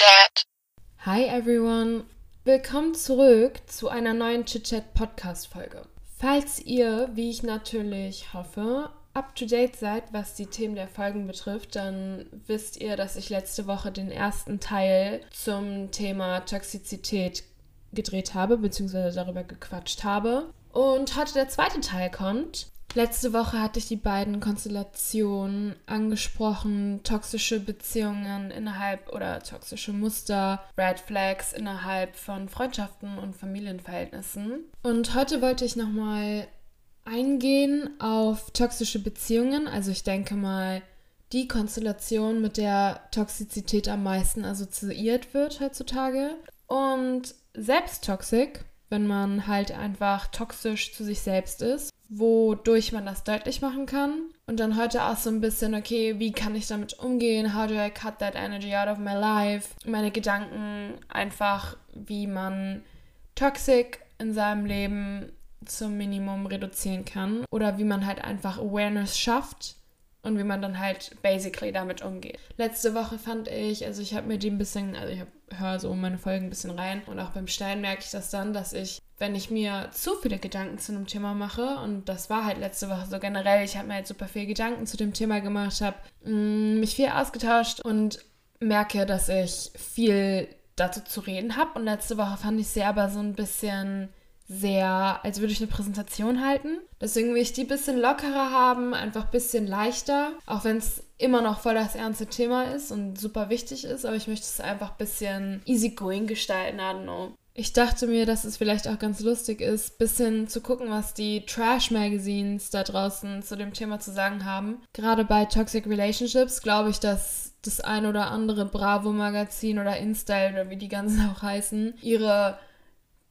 Chit-Chat. Hi everyone. Willkommen zurück zu einer neuen Chit-Chat Podcast Folge. Falls ihr, wie ich natürlich hoffe, up to date seid, was die Themen der Folgen betrifft, dann wisst ihr, dass ich letzte Woche den ersten Teil zum Thema Toxizität gedreht habe, beziehungsweise darüber gequatscht habe. Und heute der zweite Teil kommt. Letzte Woche hatte ich die beiden Konstellationen angesprochen, toxische Beziehungen innerhalb oder toxische Muster, Red Flags innerhalb von Freundschaften und Familienverhältnissen. Und heute wollte ich nochmal eingehen auf toxische Beziehungen. Also ich denke mal, die Konstellation, mit der Toxizität am meisten assoziiert wird heutzutage. Und Selbsttoxik, wenn man halt einfach toxisch zu sich selbst ist wodurch man das deutlich machen kann. Und dann heute auch so ein bisschen, okay, wie kann ich damit umgehen? How do I cut that energy out of my life? Meine Gedanken einfach, wie man Toxik in seinem Leben zum Minimum reduzieren kann. Oder wie man halt einfach Awareness schafft und wie man dann halt basically damit umgeht. Letzte Woche fand ich, also ich habe mir die ein bisschen, also ich höre so meine Folgen ein bisschen rein und auch beim Stellen merke ich das dann, dass ich wenn ich mir zu viele Gedanken zu einem Thema mache, und das war halt letzte Woche so generell, ich habe mir halt super viel Gedanken zu dem Thema gemacht, habe mm, mich viel ausgetauscht und merke, dass ich viel dazu zu reden habe. Und letzte Woche fand ich sie aber so ein bisschen sehr, als würde ich eine Präsentation halten. Deswegen will ich die ein bisschen lockerer haben, einfach ein bisschen leichter, auch wenn es immer noch voll das ernste Thema ist und super wichtig ist, aber ich möchte es einfach ein bisschen easygoing gestalten, I don't know. Ich dachte mir, dass es vielleicht auch ganz lustig ist, bisschen zu gucken, was die Trash-Magazines da draußen zu dem Thema zu sagen haben. Gerade bei Toxic Relationships glaube ich, dass das ein oder andere Bravo-Magazin oder InStyle oder wie die ganzen auch heißen, ihre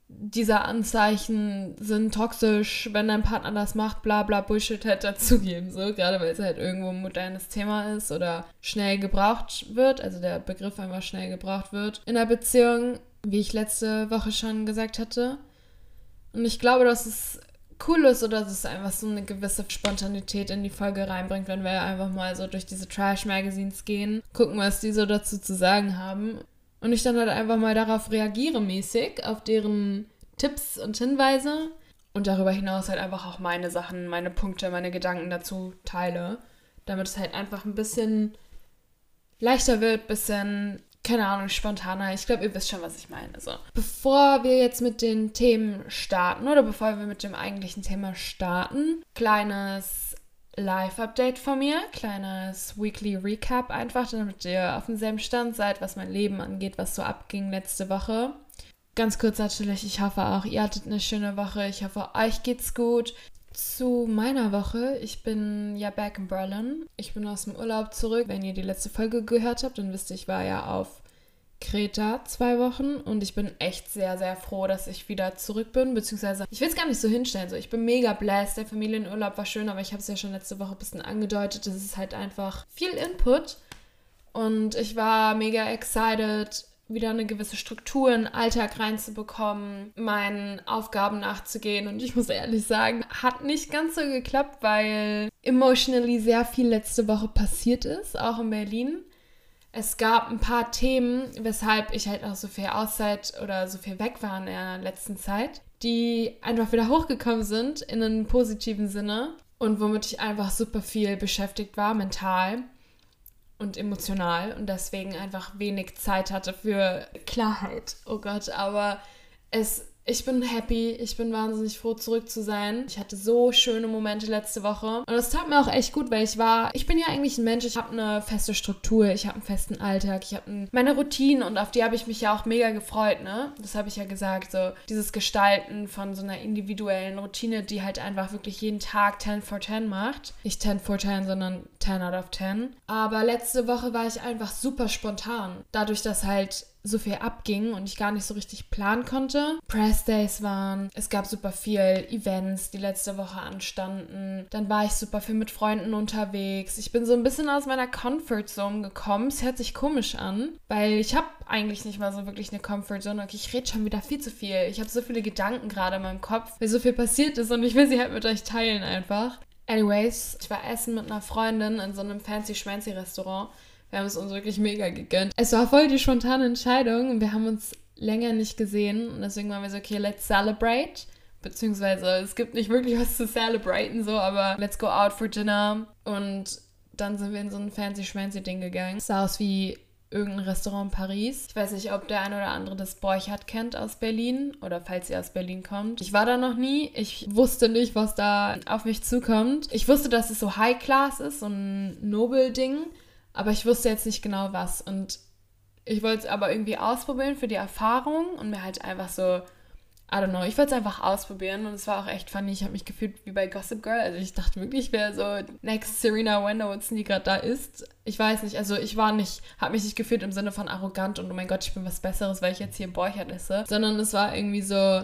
dieser Anzeichen sind toxisch, wenn dein Partner das macht, bla bla Bullshit halt dazugeben. So, gerade weil es halt irgendwo ein modernes Thema ist oder schnell gebraucht wird, also der Begriff einfach schnell gebraucht wird in der Beziehung wie ich letzte Woche schon gesagt hatte. Und ich glaube, dass es cool ist oder dass es einfach so eine gewisse Spontanität in die Folge reinbringt, wenn wir einfach mal so durch diese Trash-Magazines gehen, gucken, was die so dazu zu sagen haben. Und ich dann halt einfach mal darauf reagiere mäßig, auf deren Tipps und Hinweise. Und darüber hinaus halt einfach auch meine Sachen, meine Punkte, meine Gedanken dazu teile. Damit es halt einfach ein bisschen leichter wird, bisschen keine Ahnung, spontaner. Ich glaube, ihr wisst schon, was ich meine. So. Bevor wir jetzt mit den Themen starten oder bevor wir mit dem eigentlichen Thema starten, kleines Live-Update von mir, kleines Weekly Recap einfach, damit ihr auf demselben Stand seid, was mein Leben angeht, was so abging letzte Woche. Ganz kurz natürlich, ich hoffe auch, ihr hattet eine schöne Woche. Ich hoffe, euch geht's gut zu meiner Woche. Ich bin ja back in Berlin. Ich bin aus dem Urlaub zurück. Wenn ihr die letzte Folge gehört habt, dann wisst ihr, ich war ja auf Kreta zwei Wochen und ich bin echt sehr, sehr froh, dass ich wieder zurück bin, beziehungsweise ich will es gar nicht so hinstellen. So, ich bin mega blessed, der Familienurlaub war schön, aber ich habe es ja schon letzte Woche ein bisschen angedeutet. Das ist halt einfach viel Input und ich war mega excited, wieder eine gewisse Struktur in den Alltag reinzubekommen, meinen Aufgaben nachzugehen. Und ich muss ehrlich sagen, hat nicht ganz so geklappt, weil emotionally sehr viel letzte Woche passiert ist, auch in Berlin. Es gab ein paar Themen, weshalb ich halt auch so viel Auszeit oder so viel weg war in der letzten Zeit, die einfach wieder hochgekommen sind in einem positiven Sinne und womit ich einfach super viel beschäftigt war, mental und emotional und deswegen einfach wenig Zeit hatte für Klarheit. Oh Gott, aber es ich bin happy, ich bin wahnsinnig froh, zurück zu sein. Ich hatte so schöne Momente letzte Woche. Und es tat mir auch echt gut, weil ich war, ich bin ja eigentlich ein Mensch, ich habe eine feste Struktur, ich habe einen festen Alltag, ich habe meine Routinen und auf die habe ich mich ja auch mega gefreut, ne? Das habe ich ja gesagt, so dieses Gestalten von so einer individuellen Routine, die halt einfach wirklich jeden Tag 10 for 10 macht. Nicht 10 for 10, sondern 10 out of 10. Aber letzte Woche war ich einfach super spontan. Dadurch, dass halt so viel abging und ich gar nicht so richtig planen konnte. Press Days waren, es gab super viel Events, die letzte Woche anstanden. Dann war ich super viel mit Freunden unterwegs. Ich bin so ein bisschen aus meiner Comfort Zone gekommen. Es hört sich komisch an, weil ich habe eigentlich nicht mal so wirklich eine Comfort Zone. Okay, ich rede schon wieder viel zu viel. Ich habe so viele Gedanken gerade in meinem Kopf, weil so viel passiert ist und ich will sie halt mit euch teilen einfach. Anyways, ich war essen mit einer Freundin in so einem fancy schmancy Restaurant Wir haben es uns wirklich mega gegönnt. Es war voll die spontane Entscheidung wir haben uns länger nicht gesehen und deswegen waren wir so, okay, let's celebrate. Beziehungsweise es gibt nicht wirklich was zu celebraten, so, aber let's go out for dinner. Und dann sind wir in so ein fancy schmancy Ding gegangen. Es sah aus wie irgendein Restaurant in Paris. Ich weiß nicht, ob der eine oder andere das Borchardt kennt aus Berlin oder falls ihr aus Berlin kommt. Ich war da noch nie. Ich wusste nicht, was da auf mich zukommt. Ich wusste, dass es so High Class ist, so ein Nobel-Ding, aber ich wusste jetzt nicht genau was. Und ich wollte es aber irgendwie ausprobieren für die Erfahrung und mir halt einfach so I don't know, ich wollte es einfach ausprobieren und es war auch echt funny. Ich habe mich gefühlt wie bei Gossip Girl. Also ich dachte wirklich, ich wäre so next Serena Wenderwoodson, die gerade da ist. Ich weiß nicht, also ich war nicht, habe mich nicht gefühlt im Sinne von arrogant und oh mein Gott, ich bin was Besseres, weil ich jetzt hier in Borchert esse, sondern es war irgendwie so,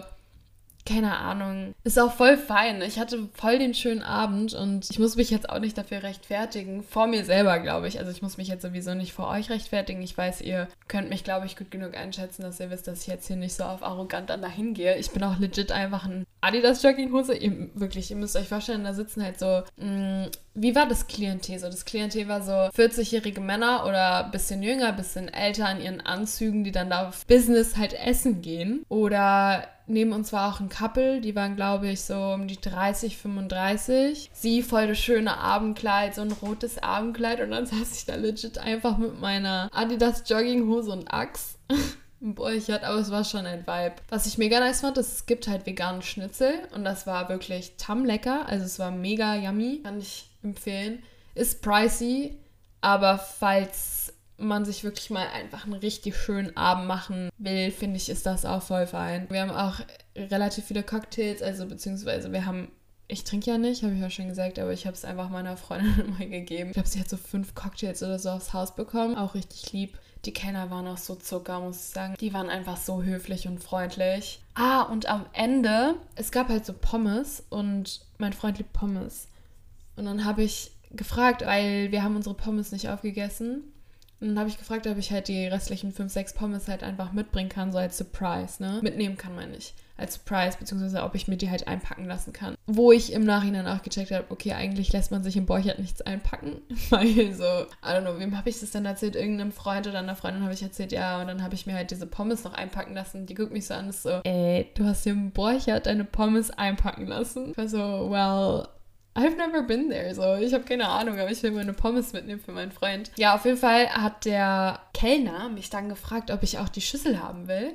keine Ahnung. Ist auch voll fein. Ich hatte voll den schönen Abend und ich muss mich jetzt auch nicht dafür rechtfertigen. Vor mir selber, glaube ich. Also ich muss mich jetzt sowieso nicht vor euch rechtfertigen. Ich weiß, ihr könnt mich, glaube ich, gut genug einschätzen, dass ihr wisst, dass ich jetzt hier nicht so auf arrogant dann dahin gehe. Ich bin auch legit einfach ein Adidas Jogginghose. Ihr, wirklich, ihr müsst euch vorstellen, da sitzen halt so, mh, mm, wie war das Klientel so? Das Klientel war so 40-jährige Männer oder bisschen jünger, bisschen älter in ihren Anzügen, die dann da auf Business halt essen gehen. Oder neben uns war auch ein Couple, die waren, glaube ich, so um die 30, 35. Sie voll das schöne Abendkleid, so ein rotes Abendkleid und dann saß ich da legit einfach mit meiner Adidas Jogginghose und Axt. Boah, ich hatte, aber es war schon ein Vibe. Was ich mega nice fand, ist, es gibt halt veganen Schnitzel und das war wirklich tam lecker. Also es war mega yummy, kann ich empfehlen. Ist pricey, aber falls man sich wirklich mal einfach einen richtig schönen Abend machen will, finde ich, ist das auch voll fein. Wir haben auch relativ viele Cocktails, also beziehungsweise wir haben ich trinke ja nicht, habe ich ja schon gesagt, aber ich habe es einfach meiner Freundin mal gegeben. Ich glaube, sie hat so fünf Cocktails oder so aufs Haus bekommen. Auch richtig lieb. Die Kenner waren auch so Zucker, muss ich sagen. Die waren einfach so höflich und freundlich. Ah, und am Ende, es gab halt so Pommes und mein Freund liebt Pommes. Und dann habe ich gefragt, weil wir haben unsere Pommes nicht aufgegessen. Und dann habe ich gefragt, ob ich halt die restlichen 5, 6 Pommes halt einfach mitbringen kann, so als Surprise, ne? Mitnehmen kann man nicht. Als Surprise, beziehungsweise ob ich mir die halt einpacken lassen kann. Wo ich im Nachhinein auch gecheckt habe, okay, eigentlich lässt man sich im Borchert nichts einpacken. Weil so, I don't know, wem habe ich das dann erzählt? Irgendeinem Freund oder einer Freundin habe ich erzählt, ja, und dann habe ich mir halt diese Pommes noch einpacken lassen. Die guckt mich so an, ist so, ey, du hast hier im Borchert deine Pommes einpacken lassen. Ich war so, well, I've never been there. So, ich habe keine Ahnung, aber ich will meine Pommes mitnehmen für meinen Freund. Ja, auf jeden Fall hat der Kellner mich dann gefragt, ob ich auch die Schüssel haben will.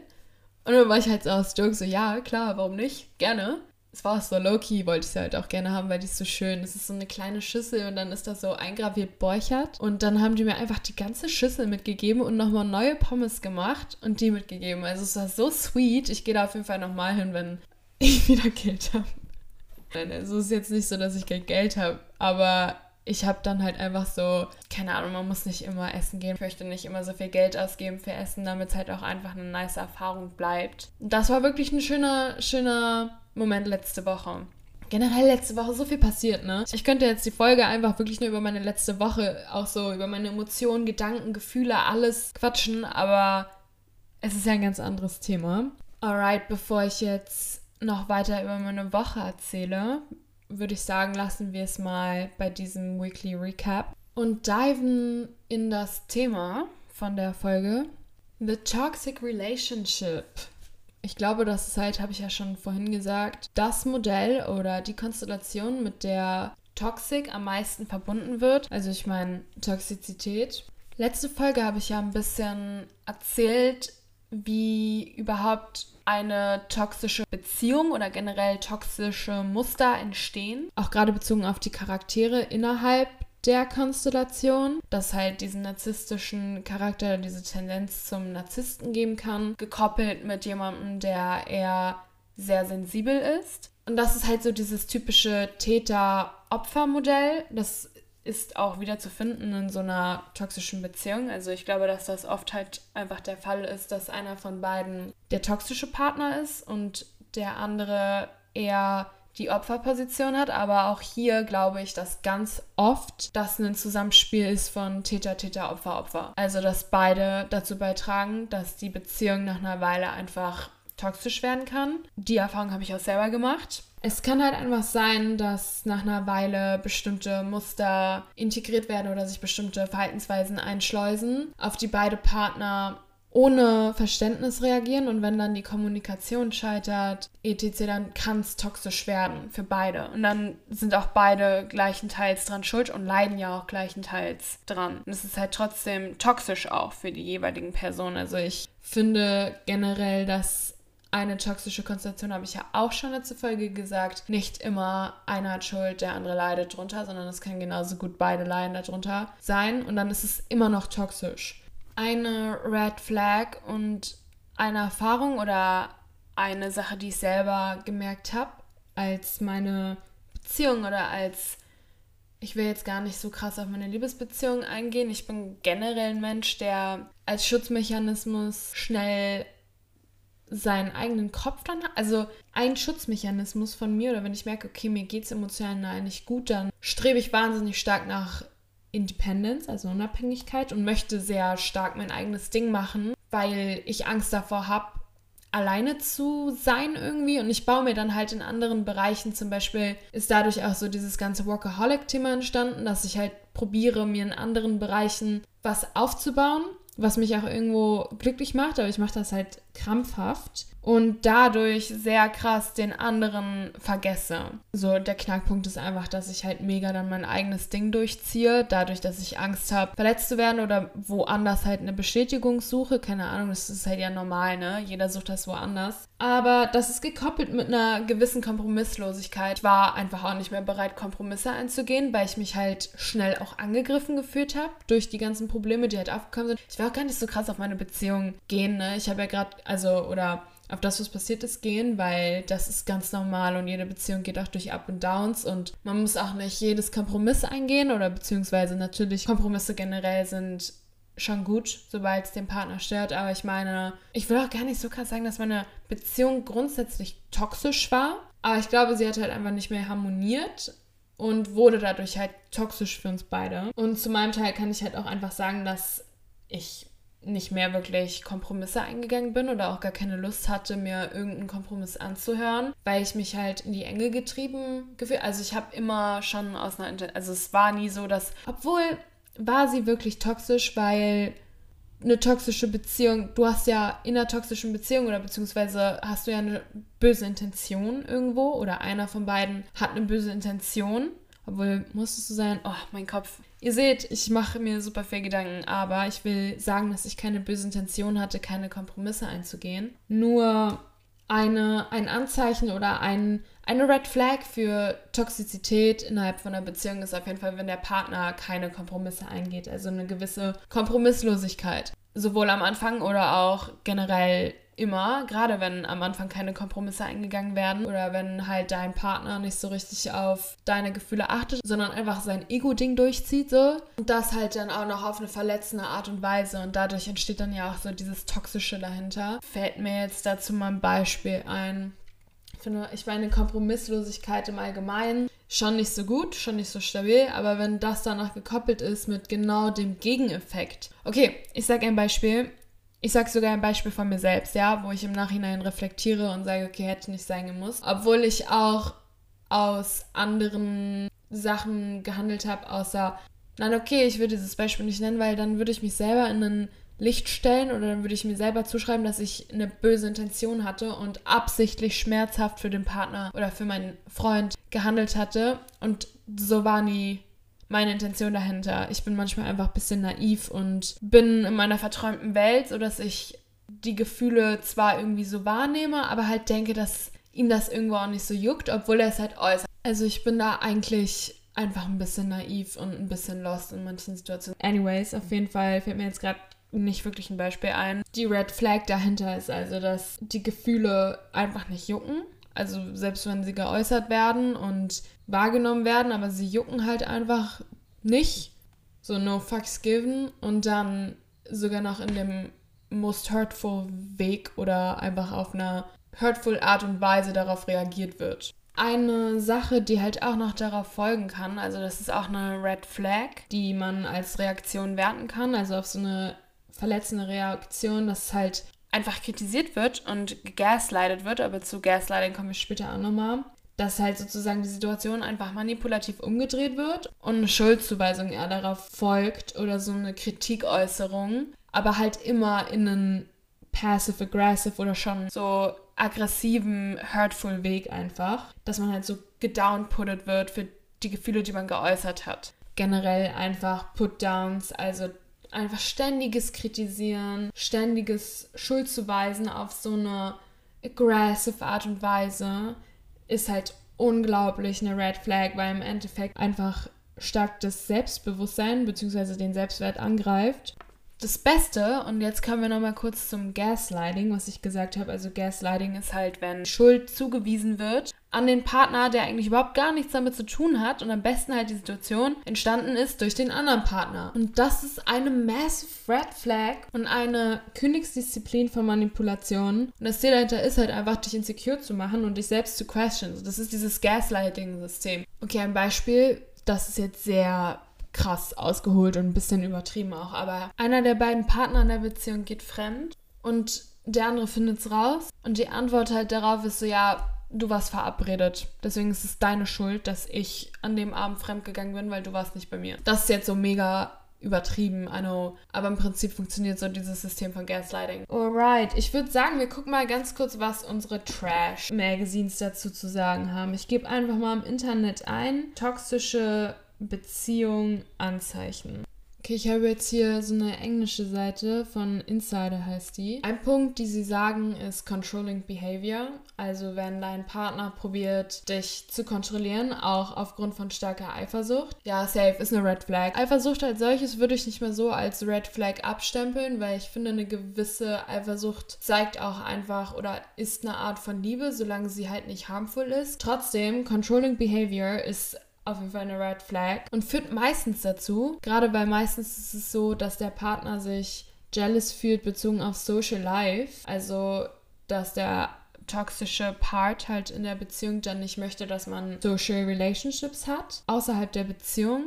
Und dann war ich halt so aus Joke so, ja, klar, warum nicht? Gerne. Es war auch so low-key, wollte ich sie halt auch gerne haben, weil die ist so schön. Es ist so eine kleine Schüssel und dann ist da so eingraviert Borchert. Und dann haben die mir einfach die ganze Schüssel mitgegeben und nochmal neue Pommes gemacht und die mitgegeben. Also es war so sweet. Ich gehe da auf jeden Fall nochmal hin, wenn ich wieder Geld habe. Nein, also es ist jetzt nicht so, dass ich kein Geld habe, aber ich habe dann halt einfach so, keine Ahnung, man muss nicht immer essen gehen. Ich möchte nicht immer so viel Geld ausgeben für Essen, damit es halt auch einfach eine nice Erfahrung bleibt. Das war wirklich ein schöner, schöner Moment letzte Woche. Generell letzte Woche so viel passiert, ne? Ich könnte jetzt die Folge einfach wirklich nur über meine letzte Woche, auch so über meine Emotionen, Gedanken, Gefühle, alles quatschen, aber es ist ja ein ganz anderes Thema. Alright, bevor ich jetzt noch weiter über meine Woche erzähle, würde ich sagen, lassen wir es mal bei diesem Weekly Recap und diven in das Thema von der Folge The Toxic Relationship. Ich glaube, das ist halt, habe ich ja schon vorhin gesagt, das Modell oder die Konstellation, mit der Toxic am meisten verbunden wird. Also ich meine Toxizität. Letzte Folge habe ich ja ein bisschen erzählt, wie überhaupt eine toxische Beziehung oder generell toxische Muster entstehen. Auch gerade bezogen auf die Charaktere innerhalb der Konstellation, dass halt diesen narzisstischen Charakter, diese Tendenz zum Narzissten geben kann, gekoppelt mit jemandem, der eher sehr sensibel ist. Und das ist halt so dieses typische Täter-Opfer-Modell. Das ist auch wieder zu finden in so einer toxischen Beziehung. Also ich glaube, dass das oft halt einfach der Fall ist, dass einer von beiden der toxische Partner ist und der andere eher die Opferposition hat, aber auch hier glaube ich, dass ganz oft das ein Zusammenspiel ist von Täter, Täter, Opfer, Opfer. Also dass beide dazu beitragen, dass die Beziehung nach einer Weile einfach toxisch werden kann. Die Erfahrung habe ich auch selber gemacht. Es kann halt einfach sein, dass nach einer Weile bestimmte Muster integriert werden oder sich bestimmte Verhaltensweisen einschleusen, auf die beide Partner ohne Verständnis reagieren und wenn dann die Kommunikation scheitert, etc., dann kann es toxisch werden für beide. Und dann sind auch beide gleichenteils dran schuld und leiden ja auch gleichenteils dran. Und es ist halt trotzdem toxisch auch für die jeweiligen Personen. Also ich finde generell, dass eine toxische Konstellation, habe ich ja auch schon letzte Folge gesagt, nicht immer einer hat Schuld, der andere leidet drunter, sondern es kann genauso gut beide leiden darunter sein. Und dann ist es immer noch toxisch. Eine Red Flag und eine Erfahrung oder eine Sache, die ich selber gemerkt habe, als meine Beziehung oder als ich will jetzt gar nicht so krass auf meine Liebesbeziehung eingehen. Ich bin generell ein Mensch, der als Schutzmechanismus schnell seinen eigenen Kopf dann. Also ein Schutzmechanismus von mir, oder wenn ich merke, okay, mir geht es emotional nicht gut, dann strebe ich wahnsinnig stark nach Independence, also Unabhängigkeit und möchte sehr stark mein eigenes Ding machen, weil ich Angst davor habe, alleine zu sein irgendwie und ich baue mir dann halt in anderen Bereichen, zum Beispiel ist dadurch auch so dieses ganze Workaholic-Thema entstanden, dass ich halt probiere, mir in anderen Bereichen was aufzubauen, was mich auch irgendwo glücklich macht, aber ich mache das halt krampfhaft und dadurch sehr krass den anderen vergesse. So, der Knackpunkt ist einfach, dass ich halt mega dann mein eigenes Ding durchziehe, dadurch, dass ich Angst habe, verletzt zu werden oder woanders halt eine Bestätigung suche. Keine Ahnung, das ist halt ja normal, ne? Jeder sucht das woanders. Aber das ist gekoppelt mit einer gewissen Kompromisslosigkeit. Ich war einfach auch nicht mehr bereit, Kompromisse einzugehen, weil ich mich halt schnell auch angegriffen gefühlt habe durch die ganzen Probleme, die halt aufgekommen sind. Ich will auch gar nicht so krass auf meine Beziehung gehen, ne? Ich habe ja gerade, also, oder auf das, was passiert ist, gehen, weil das ist ganz normal und jede Beziehung geht auch durch Up und Downs und man muss auch nicht jedes Kompromiss eingehen oder beziehungsweise natürlich Kompromisse generell sind schon gut, sobald es den Partner stört, aber ich meine, ich will auch gar nicht so krass sagen, dass meine Beziehung grundsätzlich toxisch war, aber ich glaube, sie hat halt einfach nicht mehr harmoniert und wurde dadurch halt toxisch für uns beide. Und zu meinem Teil kann ich halt auch einfach sagen, dass ich nicht mehr wirklich Kompromisse eingegangen bin oder auch gar keine Lust hatte, mir irgendeinen Kompromiss anzuhören, weil ich mich halt in die Enge getrieben gefühlt. Also ich habe immer schon aus einer, also es war nie so, dass, obwohl war sie wirklich toxisch, weil eine toxische Beziehung, du hast ja in einer toxischen Beziehung oder beziehungsweise hast du ja eine böse Intention irgendwo oder einer von beiden hat eine böse Intention obwohl, muss es so sein? Oh, mein Kopf. Ihr seht, ich mache mir super viel Gedanken, aber ich will sagen, dass ich keine böse Intention hatte, keine Kompromisse einzugehen. Nur eine, ein Anzeichen oder ein, eine Red Flag für Toxizität innerhalb von einer Beziehung ist auf jeden Fall, wenn der Partner keine Kompromisse eingeht. Also eine gewisse Kompromisslosigkeit. Sowohl am Anfang oder auch generell immer, gerade wenn am Anfang keine Kompromisse eingegangen werden oder wenn halt dein Partner nicht so richtig auf deine Gefühle achtet, sondern einfach sein Ego-Ding durchzieht so und das halt dann auch noch auf eine verletzende Art und Weise und dadurch entsteht dann ja auch so dieses Toxische dahinter. Fällt mir jetzt dazu mal ein Beispiel ein. Ich finde, ich meine Kompromisslosigkeit im Allgemeinen schon nicht so gut, schon nicht so stabil, aber wenn das danach gekoppelt ist mit genau dem Gegeneffekt. Okay, ich sage ein Beispiel ich sage sogar ein Beispiel von mir selbst, ja, wo ich im Nachhinein reflektiere und sage, okay, hätte nicht sein gemusst. Obwohl ich auch aus anderen Sachen gehandelt habe, außer, nein, okay, ich würde dieses Beispiel nicht nennen, weil dann würde ich mich selber in ein Licht stellen oder dann würde ich mir selber zuschreiben, dass ich eine böse Intention hatte und absichtlich schmerzhaft für den Partner oder für meinen Freund gehandelt hatte. Und so war nie meine Intention dahinter. Ich bin manchmal einfach ein bisschen naiv und bin in meiner verträumten Welt, sodass ich die Gefühle zwar irgendwie so wahrnehme, aber halt denke, dass ihm das irgendwo auch nicht so juckt, obwohl er es halt äußert. Also ich bin da eigentlich einfach ein bisschen naiv und ein bisschen lost in manchen Situationen. Anyways, auf jeden Fall fällt mir jetzt gerade nicht wirklich ein Beispiel ein. Die Red Flag dahinter ist also, dass die Gefühle einfach nicht jucken. Also selbst wenn sie geäußert werden und wahrgenommen werden, aber sie jucken halt einfach nicht. So no fucks given und dann sogar noch in dem most hurtful Weg oder einfach auf einer hurtful Art und Weise darauf reagiert wird. Eine Sache, die halt auch noch darauf folgen kann, also das ist auch eine Red Flag, die man als Reaktion werten kann, also auf so eine verletzende Reaktion, dass halt einfach kritisiert wird und gegaslightet wird, aber zu Gaslighting komme ich später auch nochmal, dass halt sozusagen die Situation einfach manipulativ umgedreht wird und eine Schuldzuweisung eher darauf folgt oder so eine Kritikäußerung, aber halt immer in einen passive-aggressive oder schon so aggressiven, hurtful Weg einfach, dass man halt so gedownputtet wird für die Gefühle, die man geäußert hat. Generell einfach Putdowns, also einfach ständiges Kritisieren, ständiges Schuldzuweisen auf so eine aggressive Art und Weise ist halt unglaublich eine Red Flag, weil im Endeffekt einfach stark das Selbstbewusstsein bzw. den Selbstwert angreift das Beste, und jetzt kommen wir nochmal kurz zum Gaslighting, was ich gesagt habe. Also Gaslighting ist halt, wenn Schuld zugewiesen wird an den Partner, der eigentlich überhaupt gar nichts damit zu tun hat und am besten halt die Situation entstanden ist durch den anderen Partner. Und das ist eine massive Red Flag und eine Königsdisziplin von Manipulation. Und das Ziel dahinter ist halt einfach, dich insecure zu machen und dich selbst zu question. Das ist dieses Gaslighting-System. Okay, ein Beispiel, das ist jetzt sehr krass ausgeholt und ein bisschen übertrieben auch. Aber einer der beiden Partner in der Beziehung geht fremd und der andere findet es raus. Und die Antwort halt darauf ist so, ja, du warst verabredet. Deswegen ist es deine Schuld, dass ich an dem Abend fremdgegangen bin, weil du warst nicht bei mir. Das ist jetzt so mega übertrieben, I know. Aber im Prinzip funktioniert so dieses System von Gaslighting. Alright, ich würde sagen, wir gucken mal ganz kurz, was unsere Trash-Magazines dazu zu sagen haben. Ich gebe einfach mal im Internet ein, toxische Beziehung Anzeichen. Okay, ich habe jetzt hier so eine englische Seite von Insider heißt die. Ein Punkt, die sie sagen, ist Controlling Behavior. Also wenn dein Partner probiert, dich zu kontrollieren, auch aufgrund von starker Eifersucht. Ja, safe ist eine Red Flag. Eifersucht als solches würde ich nicht mehr so als Red Flag abstempeln, weil ich finde, eine gewisse Eifersucht zeigt auch einfach oder ist eine Art von Liebe, solange sie halt nicht harmful ist. Trotzdem, Controlling Behavior ist auf jeden Fall eine Red Flag und führt meistens dazu, gerade weil meistens ist es so, dass der Partner sich jealous fühlt bezogen auf Social Life, also dass der toxische Part halt in der Beziehung dann nicht möchte, dass man Social Relationships hat außerhalb der Beziehung.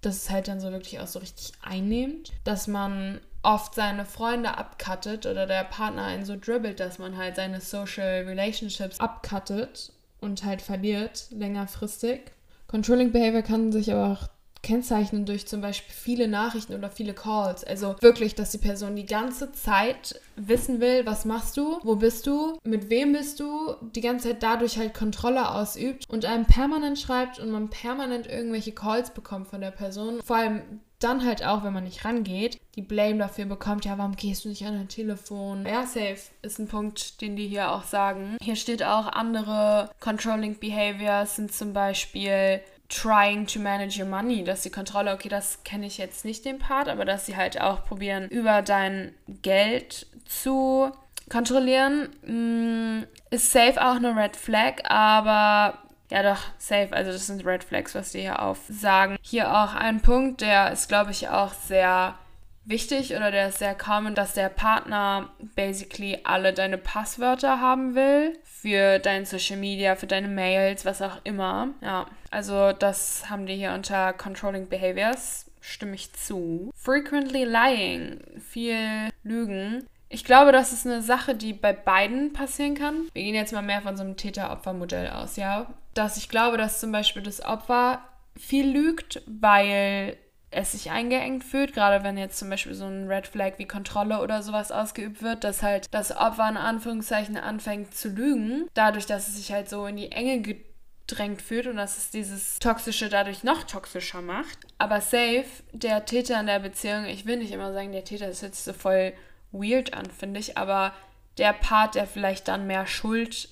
Das ist halt dann so wirklich auch so richtig einnehmend, dass man oft seine Freunde abcuttet oder der Partner einen so dribbelt, dass man halt seine Social Relationships abcuttet und halt verliert längerfristig. Controlling Behavior kann sich aber auch kennzeichnen durch zum Beispiel viele Nachrichten oder viele Calls. Also wirklich, dass die Person die ganze Zeit wissen will, was machst du, wo bist du, mit wem bist du, die ganze Zeit dadurch halt Kontrolle ausübt und einem permanent schreibt und man permanent irgendwelche Calls bekommt von der Person. Vor allem dann halt auch, wenn man nicht rangeht, die Blame dafür bekommt, ja, warum gehst du nicht an dein Telefon? Ja, safe ist ein Punkt, den die hier auch sagen. Hier steht auch, andere Controlling Behaviors sind zum Beispiel trying to manage your money, dass die Kontrolle, okay, das kenne ich jetzt nicht den Part, aber dass sie halt auch probieren, über dein Geld zu kontrollieren, mm, ist safe auch eine Red Flag, aber ja, doch, safe. Also, das sind Red Flags, was die hier aufsagen. Hier auch ein Punkt, der ist, glaube ich, auch sehr wichtig oder der ist sehr common, dass der Partner basically alle deine Passwörter haben will für dein Social Media, für deine Mails, was auch immer. Ja, also das haben die hier unter Controlling Behaviors. Stimme ich zu. Frequently lying, viel Lügen. Ich glaube, das ist eine Sache, die bei beiden passieren kann. Wir gehen jetzt mal mehr von so einem Täter-Opfer-Modell aus, ja. Dass ich glaube, dass zum Beispiel das Opfer viel lügt, weil es sich eingeengt fühlt, gerade wenn jetzt zum Beispiel so ein Red Flag wie Kontrolle oder sowas ausgeübt wird, dass halt das Opfer in Anführungszeichen anfängt zu lügen, dadurch, dass es sich halt so in die Enge gedrängt fühlt und dass es dieses Toxische dadurch noch toxischer macht. Aber safe, der Täter in der Beziehung, ich will nicht immer sagen, der Täter ist jetzt so voll weird an, finde ich, aber der Part, der vielleicht dann mehr Schuld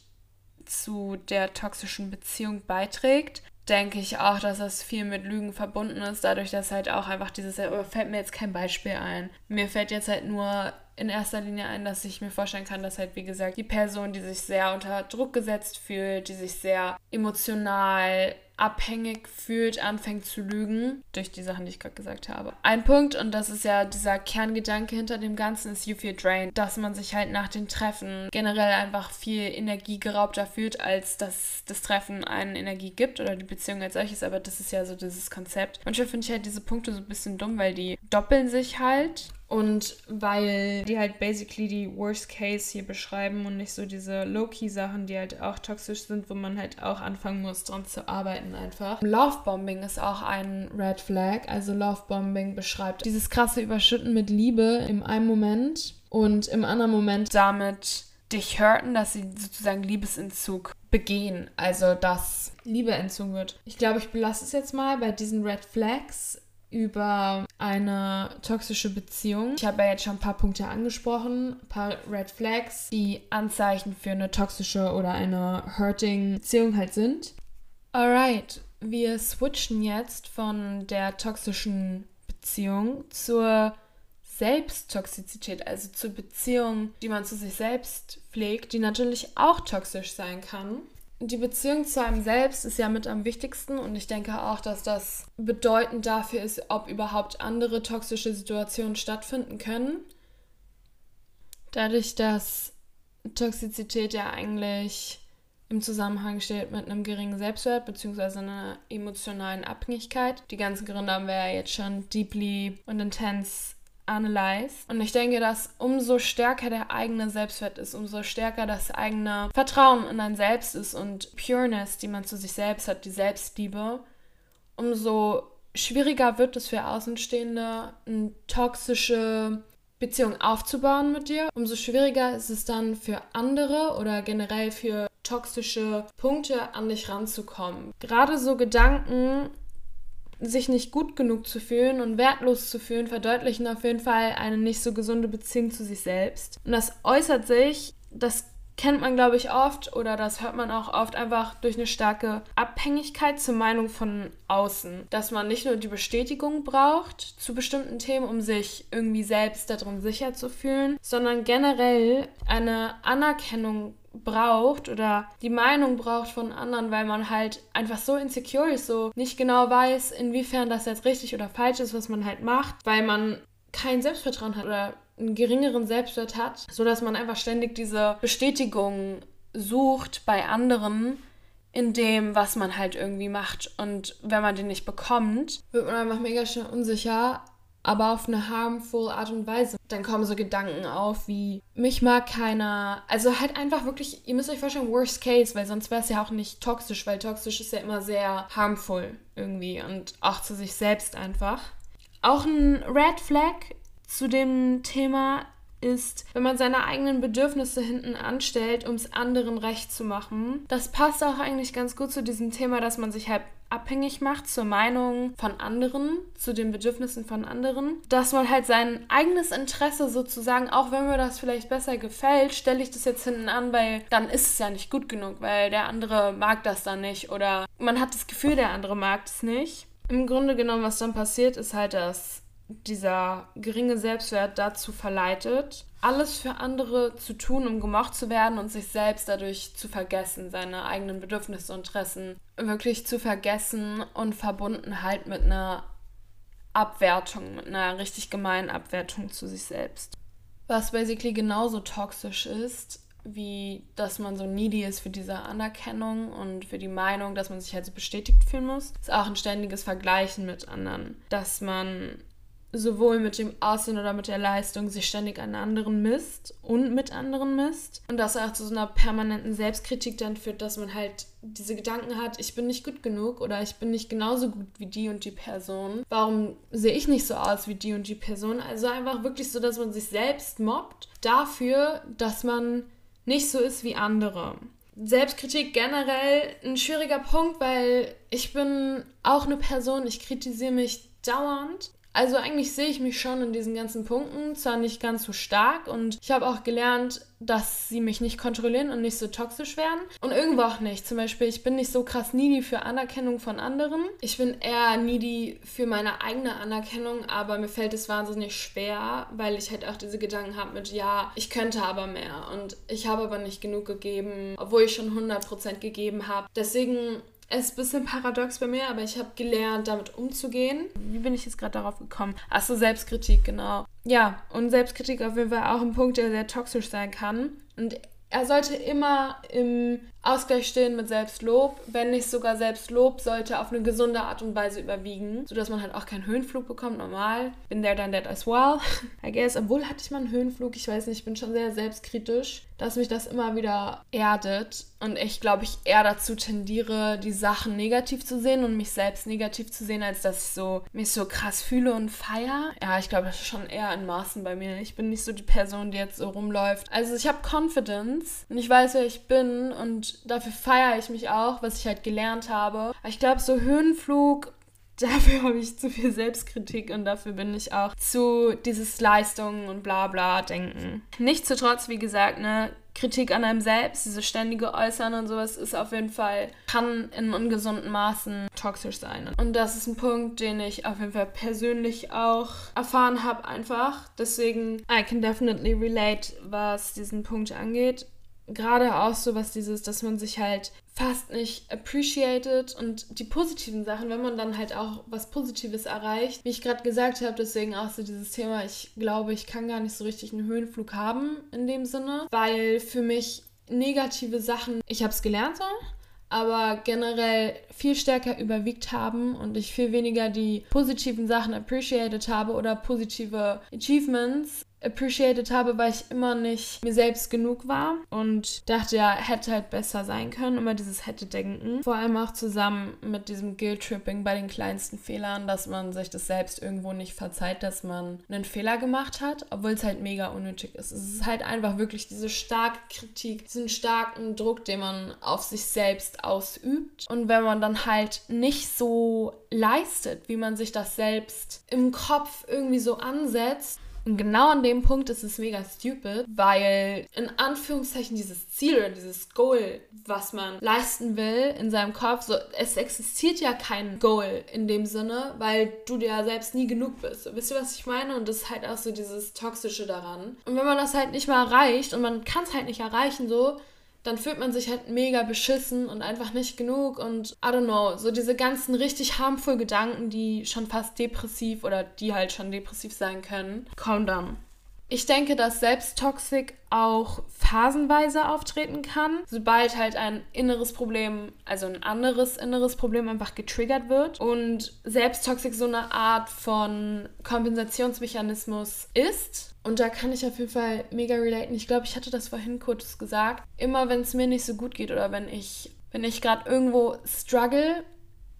zu der toxischen Beziehung beiträgt, denke ich auch, dass das viel mit Lügen verbunden ist, dadurch, dass halt auch einfach dieses, oh, fällt mir jetzt kein Beispiel ein. Mir fällt jetzt halt nur in erster Linie ein, dass ich mir vorstellen kann, dass halt, wie gesagt, die Person, die sich sehr unter Druck gesetzt fühlt, die sich sehr emotional abhängig fühlt, anfängt zu lügen, durch die Sachen, die ich gerade gesagt habe. Ein Punkt, und das ist ja dieser Kerngedanke hinter dem Ganzen, ist You Feel Drained, dass man sich halt nach den Treffen generell einfach viel Energie geraubter fühlt, als dass das Treffen einen Energie gibt oder die Beziehung als solches, aber das ist ja so dieses Konzept. Manchmal finde ich halt diese Punkte so ein bisschen dumm, weil die doppeln sich halt Und weil die halt basically die Worst Case hier beschreiben und nicht so diese Low-Key-Sachen, die halt auch toxisch sind, wo man halt auch anfangen muss, dran zu arbeiten einfach. Lovebombing ist auch ein Red Flag. Also Lovebombing beschreibt dieses krasse Überschütten mit Liebe im einen Moment und im anderen Moment damit dich hurten, dass sie sozusagen Liebesentzug begehen. Also dass Liebe entzogen wird. Ich glaube, ich belasse es jetzt mal bei diesen Red Flags über eine toxische Beziehung. Ich habe ja jetzt schon ein paar Punkte angesprochen, ein paar Red Flags, die Anzeichen für eine toxische oder eine hurting Beziehung halt sind. Alright, wir switchen jetzt von der toxischen Beziehung zur Selbsttoxizität, also zur Beziehung, die man zu sich selbst pflegt, die natürlich auch toxisch sein kann die Beziehung zu einem selbst ist ja mit am wichtigsten und ich denke auch, dass das bedeutend dafür ist, ob überhaupt andere toxische Situationen stattfinden können. Dadurch, dass Toxizität ja eigentlich im Zusammenhang steht mit einem geringen Selbstwert bzw. einer emotionalen Abhängigkeit. Die ganzen Gründe haben wir ja jetzt schon deeply und intens analyzed. Und ich denke, dass umso stärker der eigene Selbstwert ist, umso stärker das eigene Vertrauen in ein Selbst ist und Pureness, die man zu sich selbst hat, die Selbstliebe, umso schwieriger wird es für Außenstehende, eine toxische Beziehung aufzubauen mit dir. Umso schwieriger ist es dann für andere oder generell für toxische Punkte an dich ranzukommen. Gerade so Gedanken sich nicht gut genug zu fühlen und wertlos zu fühlen, verdeutlichen auf jeden Fall eine nicht so gesunde Beziehung zu sich selbst. Und das äußert sich, das kennt man, glaube ich, oft oder das hört man auch oft einfach durch eine starke Abhängigkeit zur Meinung von außen. Dass man nicht nur die Bestätigung braucht zu bestimmten Themen, um sich irgendwie selbst darin sicher zu fühlen, sondern generell eine Anerkennung braucht oder die Meinung braucht von anderen, weil man halt einfach so insecure ist, so nicht genau weiß, inwiefern das jetzt richtig oder falsch ist, was man halt macht, weil man kein Selbstvertrauen hat oder einen geringeren Selbstwert hat, sodass man einfach ständig diese Bestätigung sucht bei anderen in dem, was man halt irgendwie macht. Und wenn man den nicht bekommt, wird man einfach mega schnell unsicher, aber auf eine harmful Art und Weise. Dann kommen so Gedanken auf wie, mich mag keiner. Also halt einfach wirklich, ihr müsst euch vorstellen, worst case, weil sonst wäre es ja auch nicht toxisch, weil toxisch ist ja immer sehr harmful irgendwie und auch zu sich selbst einfach. Auch ein Red Flag zu dem Thema ist, wenn man seine eigenen Bedürfnisse hinten anstellt, um es anderen recht zu machen. Das passt auch eigentlich ganz gut zu diesem Thema, dass man sich halt abhängig macht zur Meinung von anderen, zu den Bedürfnissen von anderen, dass man halt sein eigenes Interesse sozusagen, auch wenn mir das vielleicht besser gefällt, stelle ich das jetzt hinten an, weil dann ist es ja nicht gut genug, weil der andere mag das dann nicht oder man hat das Gefühl, der andere mag es nicht. Im Grunde genommen, was dann passiert, ist halt, dass dieser geringe Selbstwert dazu verleitet, alles für andere zu tun, um gemocht zu werden und sich selbst dadurch zu vergessen, seine eigenen Bedürfnisse und Interessen wirklich zu vergessen und verbunden halt mit einer Abwertung, mit einer richtig gemeinen Abwertung zu sich selbst. Was basically genauso toxisch ist, wie dass man so needy ist für diese Anerkennung und für die Meinung, dass man sich halt so bestätigt fühlen muss, ist auch ein ständiges Vergleichen mit anderen. Dass man sowohl mit dem Aussehen oder mit der Leistung sich ständig an anderen misst und mit anderen misst. Und das auch zu so einer permanenten Selbstkritik dann führt, dass man halt diese Gedanken hat, ich bin nicht gut genug oder ich bin nicht genauso gut wie die und die Person. Warum sehe ich nicht so aus wie die und die Person? Also einfach wirklich so, dass man sich selbst mobbt dafür, dass man nicht so ist wie andere. Selbstkritik generell ein schwieriger Punkt, weil ich bin auch eine Person, ich kritisiere mich dauernd also eigentlich sehe ich mich schon in diesen ganzen Punkten, zwar nicht ganz so stark und ich habe auch gelernt, dass sie mich nicht kontrollieren und nicht so toxisch werden. Und irgendwo auch nicht. Zum Beispiel, ich bin nicht so krass needy für Anerkennung von anderen. Ich bin eher needy für meine eigene Anerkennung, aber mir fällt es wahnsinnig schwer, weil ich halt auch diese Gedanken habe mit, ja, ich könnte aber mehr und ich habe aber nicht genug gegeben, obwohl ich schon 100% gegeben habe. Deswegen es ist ein bisschen paradox bei mir, aber ich habe gelernt, damit umzugehen. Wie bin ich jetzt gerade darauf gekommen? Achso, Selbstkritik, genau. Ja, und Selbstkritik auf jeden Fall auch ein Punkt, der sehr toxisch sein kann. Und er sollte immer im Ausgleich stehen mit Selbstlob. Wenn nicht sogar Selbstlob, sollte auf eine gesunde Art und Weise überwiegen, sodass man halt auch keinen Höhenflug bekommt, normal. Bin there, done that as well. I guess, obwohl hatte ich mal einen Höhenflug, ich weiß nicht, ich bin schon sehr selbstkritisch, dass mich das immer wieder erdet und ich glaube, ich eher dazu tendiere, die Sachen negativ zu sehen und mich selbst negativ zu sehen, als dass ich so mich so krass fühle und feier. Ja, ich glaube, das ist schon eher in Maßen bei mir. Ich bin nicht so die Person, die jetzt so rumläuft. Also ich habe Confidence und ich weiß, wer ich bin und dafür feiere ich mich auch, was ich halt gelernt habe. Ich glaube, so Höhenflug dafür habe ich zu viel Selbstkritik und dafür bin ich auch zu dieses Leistungen und bla bla denken. Nichtsdestotrotz, wie gesagt, ne, Kritik an einem selbst, diese ständige Äußern und sowas ist auf jeden Fall, kann in ungesunden Maßen toxisch sein. Und das ist ein Punkt, den ich auf jeden Fall persönlich auch erfahren habe einfach. Deswegen, I can definitely relate, was diesen Punkt angeht gerade auch so was dieses, dass man sich halt fast nicht appreciated und die positiven Sachen, wenn man dann halt auch was Positives erreicht, wie ich gerade gesagt habe, deswegen auch so dieses Thema, ich glaube, ich kann gar nicht so richtig einen Höhenflug haben in dem Sinne, weil für mich negative Sachen, ich habe es gelernt so, aber generell viel stärker überwiegt haben und ich viel weniger die positiven Sachen appreciated habe oder positive Achievements appreciated habe, weil ich immer nicht mir selbst genug war und dachte, ja, hätte halt besser sein können, immer dieses hätte denken. Vor allem auch zusammen mit diesem Guilt-Tripping bei den kleinsten Fehlern, dass man sich das selbst irgendwo nicht verzeiht, dass man einen Fehler gemacht hat, obwohl es halt mega unnötig ist. Es ist halt einfach wirklich diese starke Kritik, diesen starken Druck, den man auf sich selbst ausübt. Und wenn man dann halt nicht so leistet, wie man sich das selbst im Kopf irgendwie so ansetzt, und genau an dem Punkt ist es mega stupid, weil in Anführungszeichen dieses Ziel oder dieses Goal, was man leisten will in seinem Kopf, so, es existiert ja kein Goal in dem Sinne, weil du dir ja selbst nie genug bist. Wisst ihr, was ich meine? Und das ist halt auch so dieses Toxische daran. Und wenn man das halt nicht mal erreicht und man kann es halt nicht erreichen, so, dann fühlt man sich halt mega beschissen und einfach nicht genug und I don't know, so diese ganzen richtig harmful Gedanken, die schon fast depressiv oder die halt schon depressiv sein können, kommen dann. Ich denke, dass Selbsttoxik auch phasenweise auftreten kann, sobald halt ein inneres Problem, also ein anderes inneres Problem einfach getriggert wird und Selbsttoxik so eine Art von Kompensationsmechanismus ist. Und da kann ich auf jeden Fall mega relaten. Ich glaube, ich hatte das vorhin kurz gesagt. Immer wenn es mir nicht so gut geht oder wenn ich, wenn ich gerade irgendwo struggle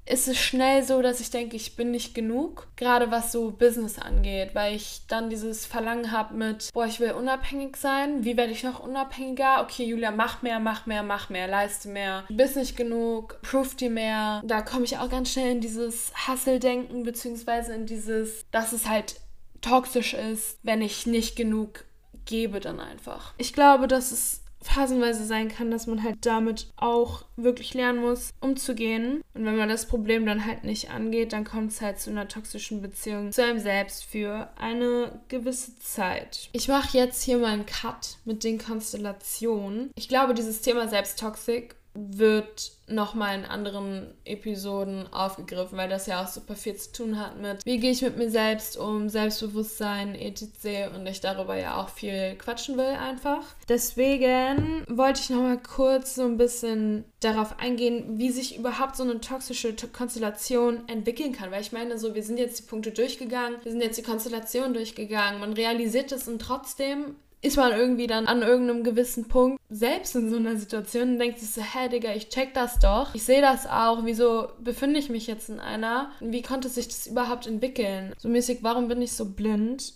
ist es schnell so, dass ich denke, ich bin nicht genug, gerade was so Business angeht, weil ich dann dieses Verlangen habe mit, boah, ich will unabhängig sein, wie werde ich noch unabhängiger? Okay, Julia, mach mehr, mach mehr, mach mehr, leiste mehr, bist nicht genug, proof dir mehr. Da komme ich auch ganz schnell in dieses Hustle-Denken, beziehungsweise in dieses, dass es halt toxisch ist, wenn ich nicht genug gebe dann einfach. Ich glaube, dass es phasenweise sein kann, dass man halt damit auch wirklich lernen muss, umzugehen. Und wenn man das Problem dann halt nicht angeht, dann kommt es halt zu einer toxischen Beziehung zu einem selbst für eine gewisse Zeit. Ich mache jetzt hier mal einen Cut mit den Konstellationen. Ich glaube, dieses Thema Selbsttoxik wird nochmal in anderen Episoden aufgegriffen, weil das ja auch super viel zu tun hat mit, wie gehe ich mit mir selbst um, Selbstbewusstsein, etc. und ich darüber ja auch viel quatschen will einfach. Deswegen wollte ich nochmal kurz so ein bisschen darauf eingehen, wie sich überhaupt so eine toxische Konstellation entwickeln kann, weil ich meine, so wir sind jetzt die Punkte durchgegangen, wir sind jetzt die Konstellation durchgegangen, man realisiert es und trotzdem ist man irgendwie dann an irgendeinem gewissen Punkt selbst in so einer Situation und denkt sich so, hä, Digga, ich check das doch. Ich sehe das auch. Wieso befinde ich mich jetzt in einer? Wie konnte sich das überhaupt entwickeln? So mäßig, warum bin ich so blind?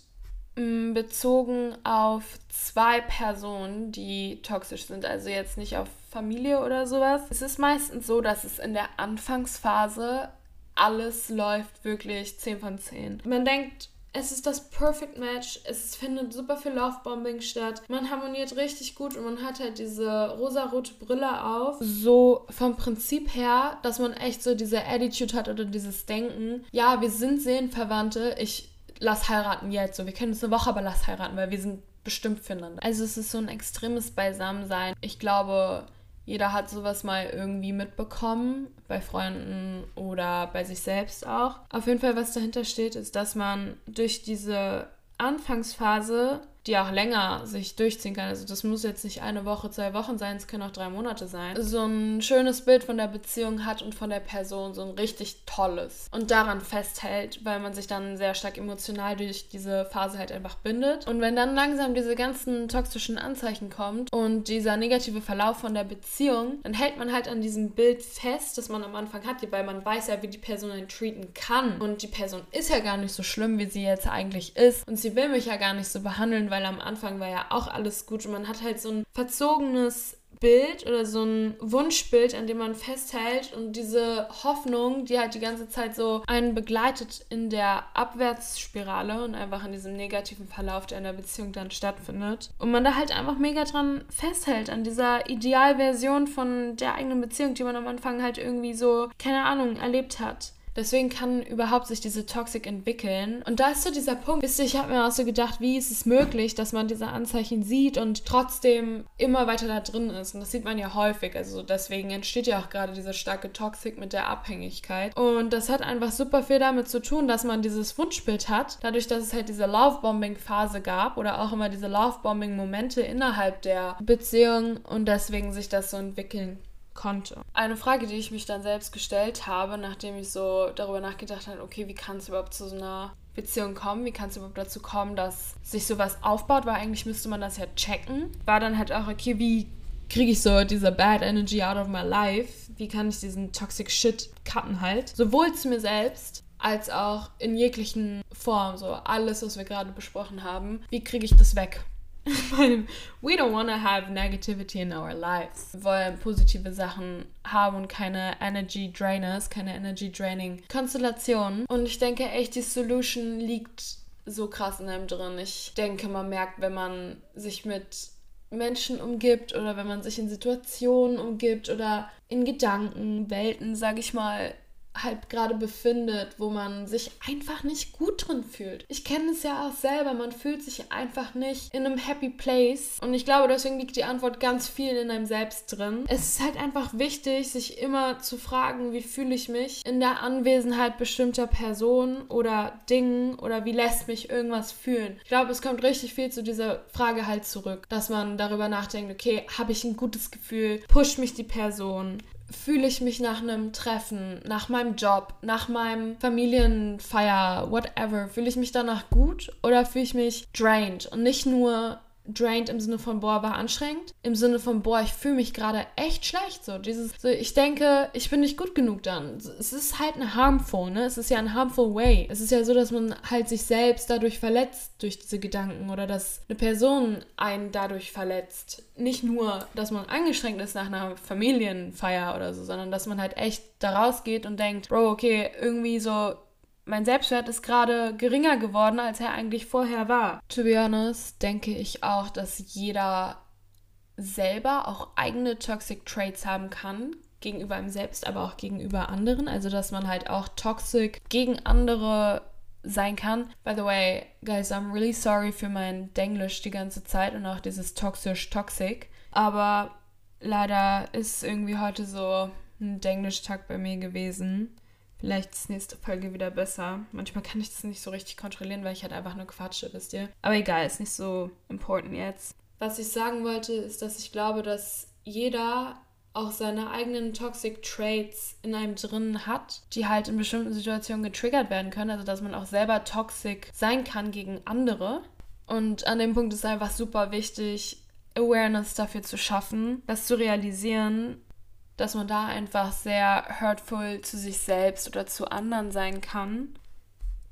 Mm, bezogen auf zwei Personen, die toxisch sind, also jetzt nicht auf Familie oder sowas. Es ist meistens so, dass es in der Anfangsphase alles läuft wirklich 10 von 10. Man denkt, es ist das Perfect Match. Es findet super viel Lovebombing statt. Man harmoniert richtig gut und man hat halt diese rosarote Brille auf. So vom Prinzip her, dass man echt so diese Attitude hat oder dieses Denken. Ja, wir sind Seelenverwandte. Ich lass heiraten jetzt. So, wir kennen uns eine Woche, aber lass heiraten, weil wir sind bestimmt füreinander. Also es ist so ein extremes Beisammensein. Ich glaube, jeder hat sowas mal irgendwie mitbekommen, bei Freunden oder bei sich selbst auch. Auf jeden Fall, was dahinter steht, ist, dass man durch diese Anfangsphase die auch länger sich durchziehen kann. Also das muss jetzt nicht eine Woche, zwei Wochen sein, es können auch drei Monate sein. So ein schönes Bild von der Beziehung hat und von der Person, so ein richtig tolles. Und daran festhält, weil man sich dann sehr stark emotional durch diese Phase halt einfach bindet. Und wenn dann langsam diese ganzen toxischen Anzeichen kommt und dieser negative Verlauf von der Beziehung, dann hält man halt an diesem Bild fest, das man am Anfang hat, weil man weiß ja, wie die Person einen treaten kann. Und die Person ist ja gar nicht so schlimm, wie sie jetzt eigentlich ist. Und sie will mich ja gar nicht so behandeln, weil am Anfang war ja auch alles gut. Und man hat halt so ein verzogenes Bild oder so ein Wunschbild, an dem man festhält und diese Hoffnung, die halt die ganze Zeit so einen begleitet in der Abwärtsspirale und einfach in diesem negativen Verlauf, der in der Beziehung dann stattfindet. Und man da halt einfach mega dran festhält, an dieser Idealversion von der eigenen Beziehung, die man am Anfang halt irgendwie so, keine Ahnung, erlebt hat. Deswegen kann überhaupt sich diese Toxik entwickeln. Und da ist so dieser Punkt, wisst ihr, ich habe mir auch so gedacht, wie ist es möglich, dass man diese Anzeichen sieht und trotzdem immer weiter da drin ist. Und das sieht man ja häufig. Also deswegen entsteht ja auch gerade diese starke Toxik mit der Abhängigkeit. Und das hat einfach super viel damit zu tun, dass man dieses Wunschbild hat. Dadurch, dass es halt diese Lovebombing-Phase gab oder auch immer diese Lovebombing-Momente innerhalb der Beziehung und deswegen sich das so entwickeln konnte. Eine Frage, die ich mich dann selbst gestellt habe, nachdem ich so darüber nachgedacht habe, okay, wie kann es überhaupt zu so einer Beziehung kommen? Wie kann es überhaupt dazu kommen, dass sich sowas aufbaut? Weil eigentlich müsste man das ja checken. War dann halt auch, okay, wie kriege ich so diese Bad Energy out of my life? Wie kann ich diesen Toxic Shit cutten halt? Sowohl zu mir selbst als auch in jeglichen Formen, so alles, was wir gerade besprochen haben. Wie kriege ich das weg? we don't want to have negativity in our lives. Wir wollen positive Sachen haben und keine Energy Drainers, keine Energy Draining Konstellationen. Und ich denke echt, die Solution liegt so krass in einem drin. Ich denke, man merkt, wenn man sich mit Menschen umgibt oder wenn man sich in Situationen umgibt oder in Gedanken, Welten, sag ich mal, halt gerade befindet, wo man sich einfach nicht gut drin fühlt. Ich kenne es ja auch selber, man fühlt sich einfach nicht in einem happy place und ich glaube, deswegen liegt die Antwort ganz viel in einem selbst drin. Es ist halt einfach wichtig, sich immer zu fragen, wie fühle ich mich in der Anwesenheit bestimmter Personen oder Dingen oder wie lässt mich irgendwas fühlen. Ich glaube, es kommt richtig viel zu dieser Frage halt zurück, dass man darüber nachdenkt, okay, habe ich ein gutes Gefühl, pusht mich die Person, fühle ich mich nach einem Treffen, nach meinem Job, nach meinem Familienfeier, whatever, fühle ich mich danach gut oder fühle ich mich drained und nicht nur drained im Sinne von, boah, war anstrengend. Im Sinne von, boah, ich fühle mich gerade echt schlecht. So, dieses, so, ich denke, ich bin nicht gut genug dann. Es ist halt ein harmful, ne? Es ist ja ein harmful way. Es ist ja so, dass man halt sich selbst dadurch verletzt, durch diese Gedanken oder dass eine Person einen dadurch verletzt. Nicht nur, dass man angeschränkt ist nach einer Familienfeier oder so, sondern dass man halt echt da rausgeht und denkt, Bro, okay, irgendwie so, mein Selbstwert ist gerade geringer geworden, als er eigentlich vorher war. To be honest, denke ich auch, dass jeder selber auch eigene Toxic Traits haben kann, gegenüber einem selbst, aber auch gegenüber anderen. Also, dass man halt auch toxic gegen andere sein kann. By the way, guys, I'm really sorry für mein Denglisch die ganze Zeit und auch dieses toxisch toxic. Aber leider ist irgendwie heute so ein Denglisch-Tag bei mir gewesen. Vielleicht ist nächste Folge wieder besser. Manchmal kann ich das nicht so richtig kontrollieren, weil ich halt einfach nur quatsche, wisst ihr. Aber egal, ist nicht so important jetzt. Was ich sagen wollte, ist, dass ich glaube, dass jeder auch seine eigenen Toxic Traits in einem drin hat, die halt in bestimmten Situationen getriggert werden können. Also, dass man auch selber toxic sein kann gegen andere. Und an dem Punkt ist einfach super wichtig, Awareness dafür zu schaffen, das zu realisieren dass man da einfach sehr hurtful zu sich selbst oder zu anderen sein kann.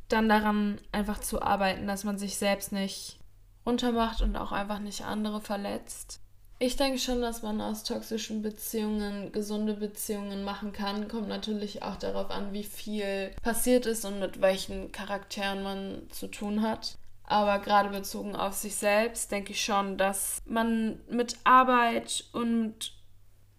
Dann daran einfach zu arbeiten, dass man sich selbst nicht runtermacht und auch einfach nicht andere verletzt. Ich denke schon, dass man aus toxischen Beziehungen gesunde Beziehungen machen kann. Kommt natürlich auch darauf an, wie viel passiert ist und mit welchen Charakteren man zu tun hat. Aber gerade bezogen auf sich selbst denke ich schon, dass man mit Arbeit und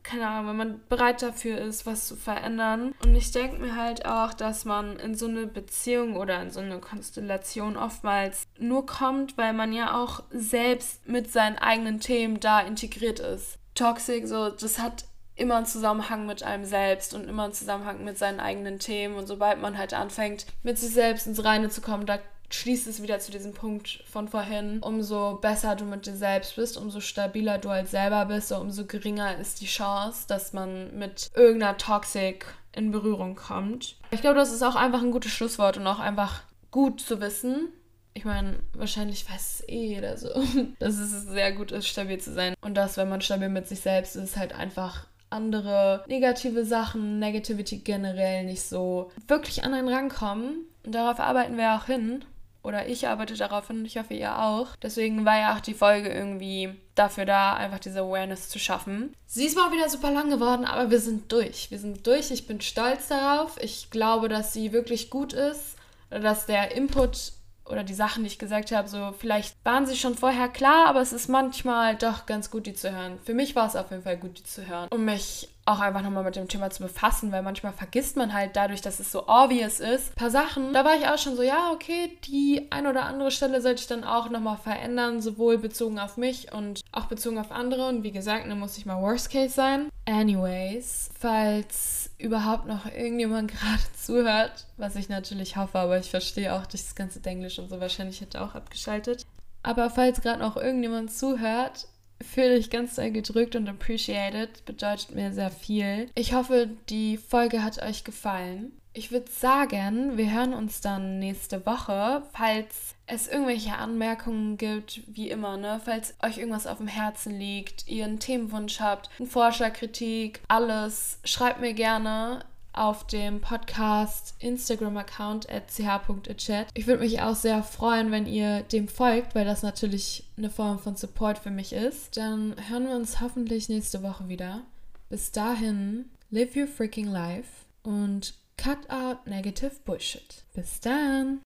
keine Ahnung, wenn man bereit dafür ist, was zu verändern. Und ich denke mir halt auch, dass man in so eine Beziehung oder in so eine Konstellation oftmals nur kommt, weil man ja auch selbst mit seinen eigenen Themen da integriert ist. Toxic, so, das hat immer einen Zusammenhang mit einem selbst und immer einen Zusammenhang mit seinen eigenen Themen. Und sobald man halt anfängt, mit sich selbst ins Reine zu kommen, da schließt es wieder zu diesem Punkt von vorhin. Umso besser du mit dir selbst bist, umso stabiler du halt selber bist, umso geringer ist die Chance, dass man mit irgendeiner Toxik in Berührung kommt. Ich glaube, das ist auch einfach ein gutes Schlusswort und auch einfach gut zu wissen. Ich meine, wahrscheinlich weiß es eh jeder so, dass es sehr gut ist, stabil zu sein. Und dass, wenn man stabil mit sich selbst ist, halt einfach andere negative Sachen, Negativity generell nicht so wirklich an einen rankommen. Und darauf arbeiten wir auch hin. Oder ich arbeite darauf hin und ich hoffe, ihr auch. Deswegen war ja auch die Folge irgendwie dafür da, einfach diese Awareness zu schaffen. Sie ist mal wieder super lang geworden, aber wir sind durch. Wir sind durch. Ich bin stolz darauf. Ich glaube, dass sie wirklich gut ist. Dass der Input oder die Sachen, die ich gesagt habe, so vielleicht waren sie schon vorher klar, aber es ist manchmal doch ganz gut, die zu hören. Für mich war es auf jeden Fall gut, die zu hören, um mich auch einfach nochmal mit dem Thema zu befassen, weil manchmal vergisst man halt dadurch, dass es so obvious ist, ein paar Sachen. Da war ich auch schon so, ja, okay, die ein oder andere Stelle sollte ich dann auch nochmal verändern, sowohl bezogen auf mich und auch bezogen auf andere. Und wie gesagt, dann muss ich mal Worst Case sein. Anyways, falls überhaupt noch irgendjemand gerade zuhört, was ich natürlich hoffe, aber ich verstehe auch durch das ganze Englisch und so, wahrscheinlich hätte auch abgeschaltet. Aber falls gerade noch irgendjemand zuhört, fühle ich ganz sehr gedrückt und appreciated. Bedeutet mir sehr viel. Ich hoffe, die Folge hat euch gefallen. Ich würde sagen, wir hören uns dann nächste Woche. Falls es irgendwelche Anmerkungen gibt, wie immer, ne? Falls euch irgendwas auf dem Herzen liegt, ihr einen Themenwunsch habt, einen Vorschlag, Kritik, alles, schreibt mir gerne auf dem Podcast Instagram-Account at ch.chat. Ich würde mich auch sehr freuen, wenn ihr dem folgt, weil das natürlich eine Form von Support für mich ist. Dann hören wir uns hoffentlich nächste Woche wieder. Bis dahin, live your freaking life und cut out negative bullshit. Bis dann!